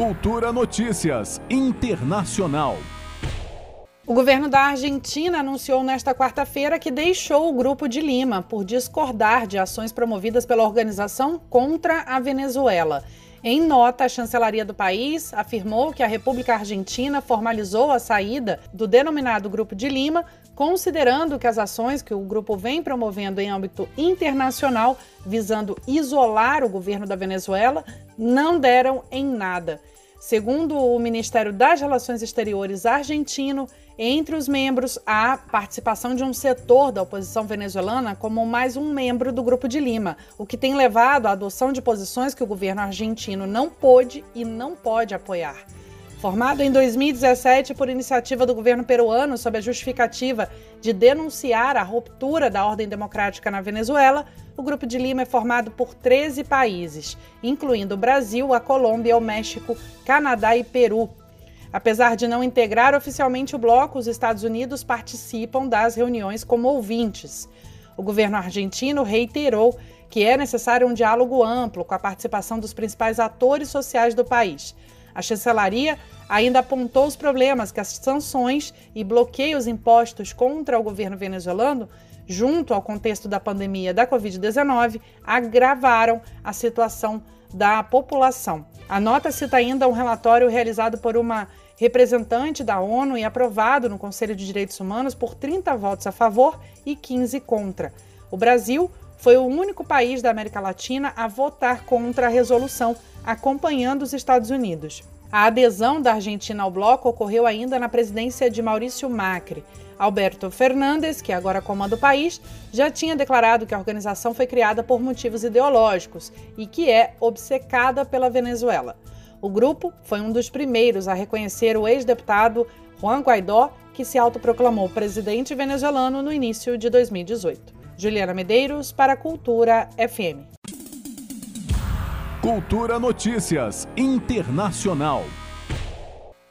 Cultura Notícias Internacional. O governo da Argentina anunciou nesta quarta-feira que deixou o Grupo de Lima por discordar de ações promovidas pela organização contra a Venezuela. Em nota, a chancelaria do país afirmou que a República Argentina formalizou a saída do denominado Grupo de Lima, considerando que as ações que o grupo vem promovendo em âmbito internacional, visando isolar o governo da Venezuela, não deram em nada. Segundo o Ministério das Relações Exteriores argentino, entre os membros há participação de um setor da oposição venezuelana como mais um membro do Grupo de Lima, o que tem levado à adoção de posições que o governo argentino não pôde e não pode apoiar. Formado em 2017 por iniciativa do governo peruano sob a justificativa de denunciar a ruptura da ordem democrática na Venezuela, o Grupo de Lima é formado por 13 países, incluindo o Brasil, a Colômbia, o México, Canadá e Peru. Apesar de não integrar oficialmente o bloco, os Estados Unidos participam das reuniões como ouvintes. O governo argentino reiterou que é necessário um diálogo amplo com a participação dos principais atores sociais do país. A chancelaria ainda apontou os problemas que as sanções e bloqueios impostos contra o governo venezuelano, junto ao contexto da pandemia da Covid-19, agravaram a situação da população. A nota cita ainda um relatório realizado por uma representante da ONU e aprovado no Conselho de Direitos Humanos por 30 votos a favor e 15 contra. O Brasil foi o único país da América Latina a votar contra a resolução, acompanhando os Estados Unidos. A adesão da Argentina ao bloco ocorreu ainda na presidência de Maurício Macri. Alberto Fernandes, que agora comanda o país, já tinha declarado que a organização foi criada por motivos ideológicos e que é obcecada pela Venezuela. O grupo foi um dos primeiros a reconhecer o ex-deputado Juan Guaidó, que se autoproclamou presidente venezuelano no início de 2018. Juliana Medeiros para a Cultura FM. Cultura Notícias Internacional.